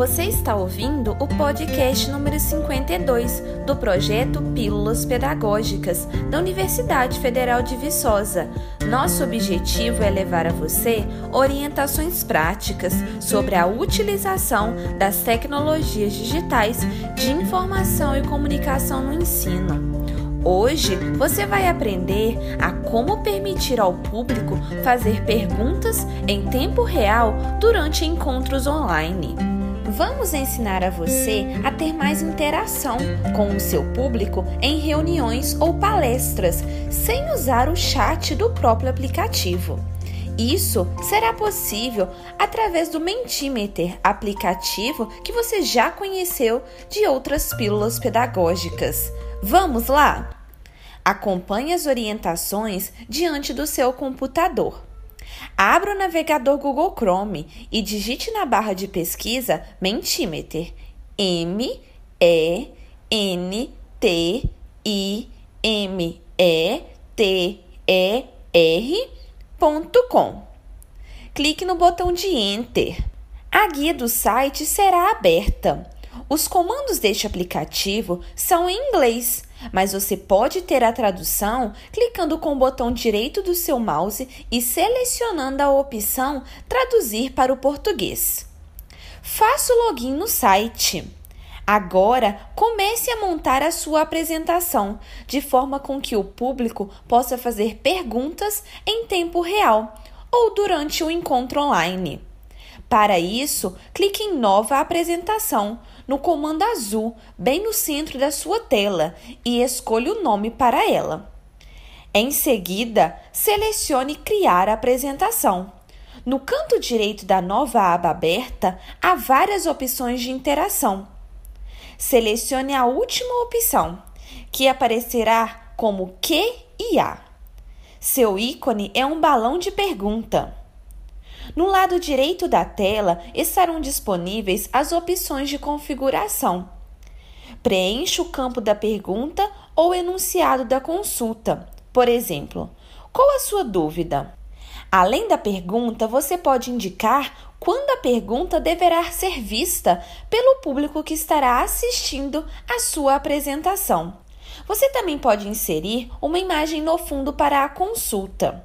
Você está ouvindo o podcast número 52 do projeto Pílulas Pedagógicas da Universidade Federal de Viçosa. Nosso objetivo é levar a você orientações práticas sobre a utilização das tecnologias digitais de informação e comunicação no ensino. Hoje você vai aprender a como permitir ao público fazer perguntas em tempo real durante encontros online. Vamos ensinar a você a ter mais interação com o seu público em reuniões ou palestras, sem usar o chat do próprio aplicativo. Isso será possível através do Mentimeter, aplicativo que você já conheceu de outras pílulas pedagógicas. Vamos lá? Acompanhe as orientações diante do seu computador. Abra o navegador Google Chrome e digite na barra de pesquisa Mentimeter. M E N T I M E T E R.com. Clique no botão de Enter. A guia do site será aberta. Os comandos deste aplicativo são em inglês, mas você pode ter a tradução clicando com o botão direito do seu mouse e selecionando a opção Traduzir para o português. Faça o login no site. Agora, comece a montar a sua apresentação, de forma com que o público possa fazer perguntas em tempo real ou durante o encontro online. Para isso, clique em Nova apresentação no comando azul, bem no centro da sua tela, e escolha o nome para ela. Em seguida, selecione Criar apresentação. No canto direito da nova aba aberta, há várias opções de interação. Selecione a última opção, que aparecerá como Q e A. Seu ícone é um balão de pergunta. No lado direito da tela estarão disponíveis as opções de configuração. Preencha o campo da pergunta ou enunciado da consulta. Por exemplo, qual a sua dúvida? Além da pergunta, você pode indicar quando a pergunta deverá ser vista pelo público que estará assistindo a sua apresentação. Você também pode inserir uma imagem no fundo para a consulta.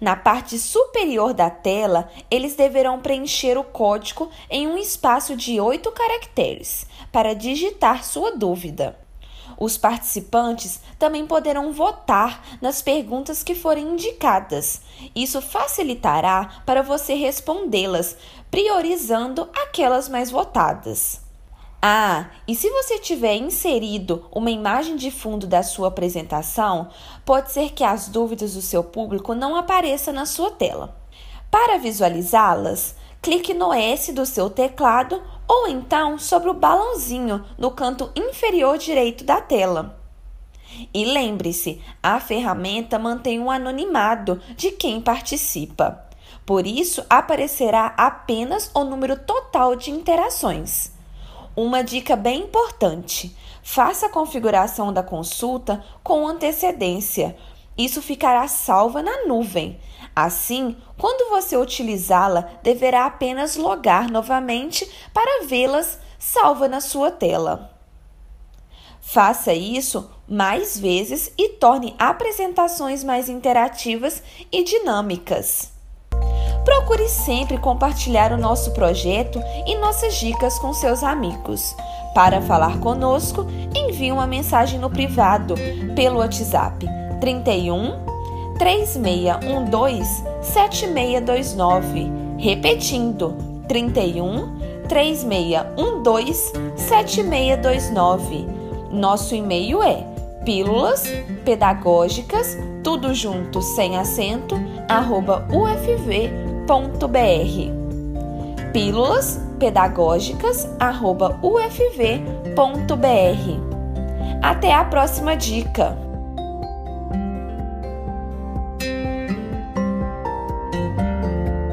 na parte superior da tela, eles deverão preencher o código em um espaço de oito caracteres para digitar sua dúvida. Os participantes também poderão votar nas perguntas que forem indicadas. Isso facilitará para você respondê-las, priorizando aquelas mais votadas. Ah, e se você tiver inserido uma imagem de fundo da sua apresentação, pode ser que as dúvidas do seu público não apareçam na sua tela. Para visualizá-las, clique no S do seu teclado ou então sobre o balãozinho no canto inferior direito da tela. E lembre-se, a ferramenta mantém um anonimado de quem participa. Por isso, aparecerá apenas o número total de interações. Uma dica bem importante: faça a configuração da consulta com antecedência. Isso ficará salva na nuvem. Assim, quando você utilizá-la, deverá apenas logar novamente para vê-las salva na sua tela. Faça isso mais vezes e torne apresentações mais interativas e dinâmicas. Procure sempre compartilhar o nosso projeto e nossas dicas com seus amigos. Para falar conosco, envie uma mensagem no privado pelo WhatsApp 31 3612 7629. Repetindo, 31 3612 7629. Nosso e-mail é pílulas pedagógicas, tudo junto sem acento, arroba ufv ufv.br. Pílulas pedagógicas ufv.br. Até a próxima dica!